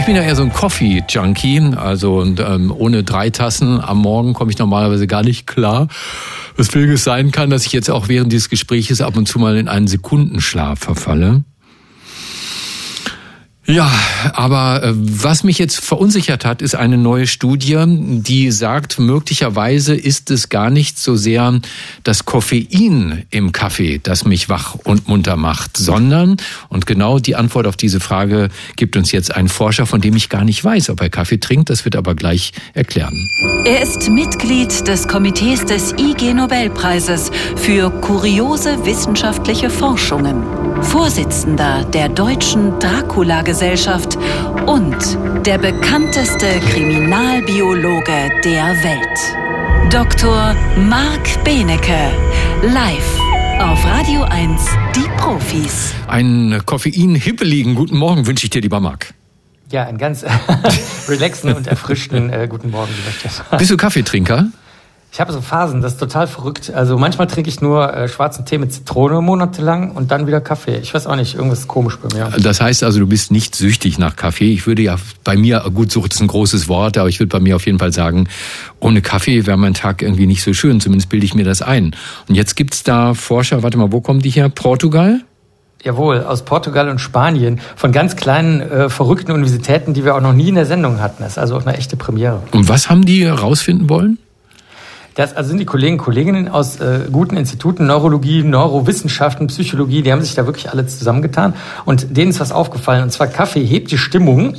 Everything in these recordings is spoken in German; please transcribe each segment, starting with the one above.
Ich bin ja eher so ein Coffee-Junkie, also und, ähm, ohne drei Tassen am Morgen komme ich normalerweise gar nicht klar. Weswegen es sein kann, dass ich jetzt auch während dieses Gespräches ab und zu mal in einen Sekundenschlaf verfalle. Ja, aber äh, was mich jetzt verunsichert hat, ist eine neue Studie, die sagt, möglicherweise ist es gar nicht so sehr das Koffein im Kaffee, das mich wach und munter macht, sondern, und genau die Antwort auf diese Frage gibt uns jetzt ein Forscher, von dem ich gar nicht weiß, ob er Kaffee trinkt, das wird aber gleich erklären. Er ist Mitglied des Komitees des IG Nobelpreises für kuriose wissenschaftliche Forschungen, Vorsitzender der deutschen Dracula-Gesellschaft Gesellschaft und der bekannteste Kriminalbiologe der Welt. Dr. Marc Benecke, live auf Radio 1, die Profis. Einen koffein-hippeligen guten Morgen wünsche ich dir, lieber Marc. Ja, einen ganz relaxen und erfrischten äh, guten Morgen, lieber Stefan. Bist du Kaffeetrinker? Ich habe so Phasen, das ist total verrückt. Also manchmal trinke ich nur äh, schwarzen Tee mit Zitrone monatelang und dann wieder Kaffee. Ich weiß auch nicht, irgendwas ist komisch bei mir. Das heißt also, du bist nicht süchtig nach Kaffee. Ich würde ja bei mir, gut, Sucht ist ein großes Wort, aber ich würde bei mir auf jeden Fall sagen, ohne Kaffee wäre mein Tag irgendwie nicht so schön. Zumindest bilde ich mir das ein. Und jetzt gibt's da Forscher, warte mal, wo kommen die her? Portugal? Jawohl, aus Portugal und Spanien, von ganz kleinen, äh, verrückten Universitäten, die wir auch noch nie in der Sendung hatten. Das ist also auch eine echte Premiere. Und was haben die herausfinden wollen? Das also sind die Kollegen Kolleginnen aus äh, guten Instituten, Neurologie, Neurowissenschaften, Psychologie, die haben sich da wirklich alle zusammengetan und denen ist was aufgefallen. Und zwar Kaffee hebt die Stimmung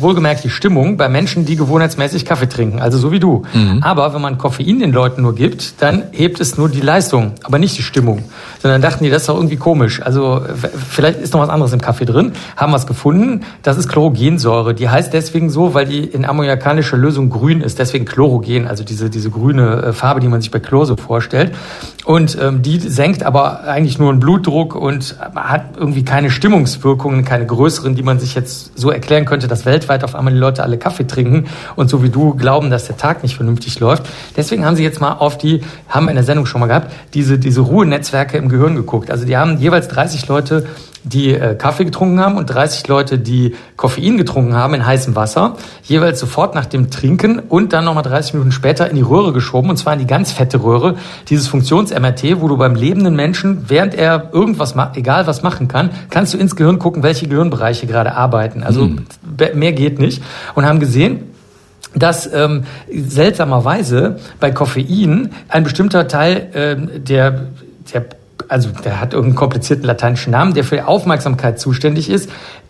wohlgemerkt die Stimmung bei Menschen, die gewohnheitsmäßig Kaffee trinken, also so wie du. Mhm. Aber wenn man Koffein den Leuten nur gibt, dann hebt es nur die Leistung, aber nicht die Stimmung. Sondern dachten die, das ist doch irgendwie komisch. Also vielleicht ist noch was anderes im Kaffee drin. Haben was gefunden, das ist Chlorogensäure. Die heißt deswegen so, weil die in ammoniakanischer Lösung grün ist, deswegen Chlorogen, also diese, diese grüne äh, Farbe, die man sich bei Chlor so vorstellt. Und ähm, die senkt aber eigentlich nur einen Blutdruck und hat irgendwie keine Stimmungswirkungen, keine größeren, die man sich jetzt so erklären könnte, dass weltweit auf einmal die Leute alle Kaffee trinken und so wie du glauben, dass der Tag nicht vernünftig läuft. Deswegen haben sie jetzt mal auf die, haben in der Sendung schon mal gehabt, diese, diese Ruhenetzwerke im Gehirn geguckt. Also die haben jeweils 30 Leute die äh, Kaffee getrunken haben und 30 Leute, die Koffein getrunken haben in heißem Wasser, jeweils sofort nach dem Trinken und dann nochmal 30 Minuten später in die Röhre geschoben, und zwar in die ganz fette Röhre, dieses Funktions-MRT, wo du beim lebenden Menschen, während er irgendwas, egal was machen kann, kannst du ins Gehirn gucken, welche Gehirnbereiche gerade arbeiten. Also mhm. mehr geht nicht. Und haben gesehen, dass ähm, seltsamerweise bei Koffein ein bestimmter Teil ähm, der, der also der hat irgendeinen komplizierten lateinischen Namen, der für die Aufmerksamkeit zuständig ist,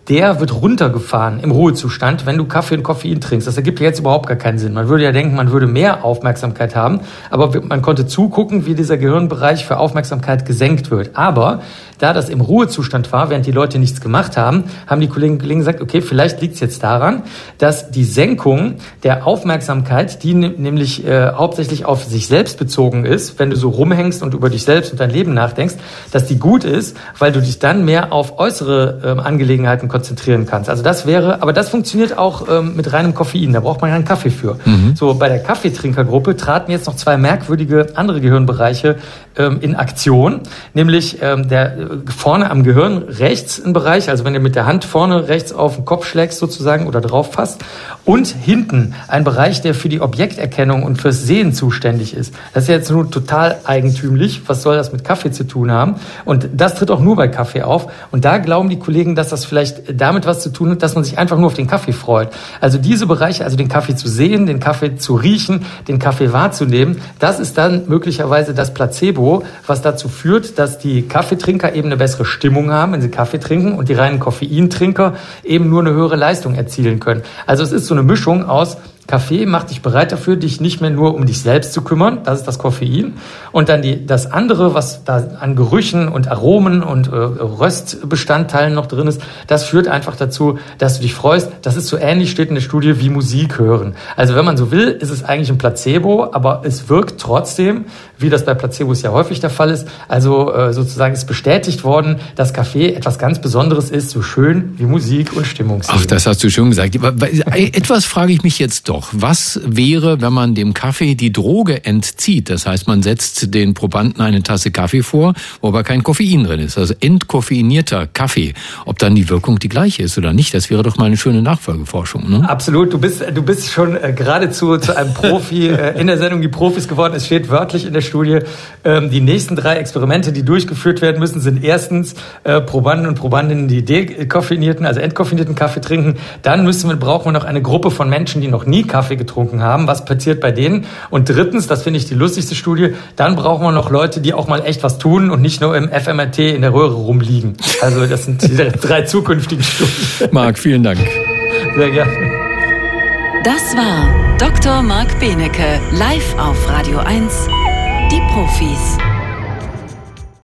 der wird runtergefahren im Ruhezustand, wenn du Kaffee und Koffein trinkst. Das ergibt jetzt überhaupt gar keinen Sinn. Man würde ja denken, man würde mehr Aufmerksamkeit haben, aber man konnte zugucken, wie dieser Gehirnbereich für Aufmerksamkeit gesenkt wird. Aber da das im Ruhezustand war, während die Leute nichts gemacht haben, haben die Kollegen, Kollegen gesagt, okay, vielleicht liegt es jetzt daran, dass die Senkung der Aufmerksamkeit, die nämlich äh, hauptsächlich auf sich selbst bezogen ist, wenn du so rumhängst und über dich selbst und dein Leben nachdenkst, dass die gut ist, weil du dich dann mehr auf äußere äh, Angelegenheiten konzentrieren kannst. Also das wäre, aber das funktioniert auch ähm, mit reinem Koffein. Da braucht man ja einen Kaffee für. Mhm. So bei der Kaffeetrinkergruppe traten jetzt noch zwei merkwürdige andere Gehirnbereiche ähm, in Aktion, nämlich ähm, der äh, vorne am Gehirn rechts ein Bereich, also wenn du mit der Hand vorne rechts auf den Kopf schlägst sozusagen oder drauf fasst, und hinten ein Bereich, der für die Objekterkennung und fürs Sehen zuständig ist. Das ist jetzt nur total eigentümlich. Was soll das mit Kaffee zu tun haben? Und das tritt auch nur bei Kaffee auf. Und da glauben die Kollegen, dass das vielleicht damit was zu tun hat, dass man sich einfach nur auf den Kaffee freut. Also diese Bereiche, also den Kaffee zu sehen, den Kaffee zu riechen, den Kaffee wahrzunehmen, das ist dann möglicherweise das Placebo, was dazu führt, dass die Kaffeetrinker eben eine bessere Stimmung haben, wenn sie Kaffee trinken und die reinen Koffeintrinker eben nur eine höhere Leistung erzielen können. Also es ist so eine Mischung aus Kaffee macht dich bereit dafür, dich nicht mehr nur um dich selbst zu kümmern, das ist das Koffein. Und dann die, das andere, was da an Gerüchen und Aromen und äh, Röstbestandteilen noch drin ist, das führt einfach dazu, dass du dich freust. Das ist so ähnlich, steht in der Studie, wie Musik hören. Also wenn man so will, ist es eigentlich ein Placebo, aber es wirkt trotzdem, wie das bei Placebos ja häufig der Fall ist. Also äh, sozusagen ist bestätigt worden, dass Kaffee etwas ganz Besonderes ist, so schön wie Musik und Stimmung. Ach, das hast du schon gesagt. Etwas frage ich mich jetzt doch noch, was wäre, wenn man dem Kaffee die Droge entzieht? Das heißt, man setzt den Probanden eine Tasse Kaffee vor, wo aber kein Koffein drin ist. Also entkoffeinierter Kaffee. Ob dann die Wirkung die gleiche ist oder nicht, das wäre doch mal eine schöne Nachfolgeforschung. Ne? Absolut. Du bist, du bist schon äh, geradezu zu einem Profi äh, in der Sendung Die Profis geworden. Es steht wörtlich in der Studie, ähm, die nächsten drei Experimente, die durchgeführt werden müssen, sind erstens äh, Probanden und Probandinnen, die dekoffeinierten, also entkoffinierten Kaffee trinken. Dann müssen wir, brauchen wir noch eine Gruppe von Menschen, die noch nie Kaffee getrunken haben. Was passiert bei denen? Und drittens, das finde ich die lustigste Studie, dann brauchen wir noch Leute, die auch mal echt was tun und nicht nur im FMRT in der Röhre rumliegen. Also das sind die drei zukünftigen Studien. Marc, vielen Dank. Sehr gerne. Das war Dr. Marc Benecke live auf Radio 1. Die Profis.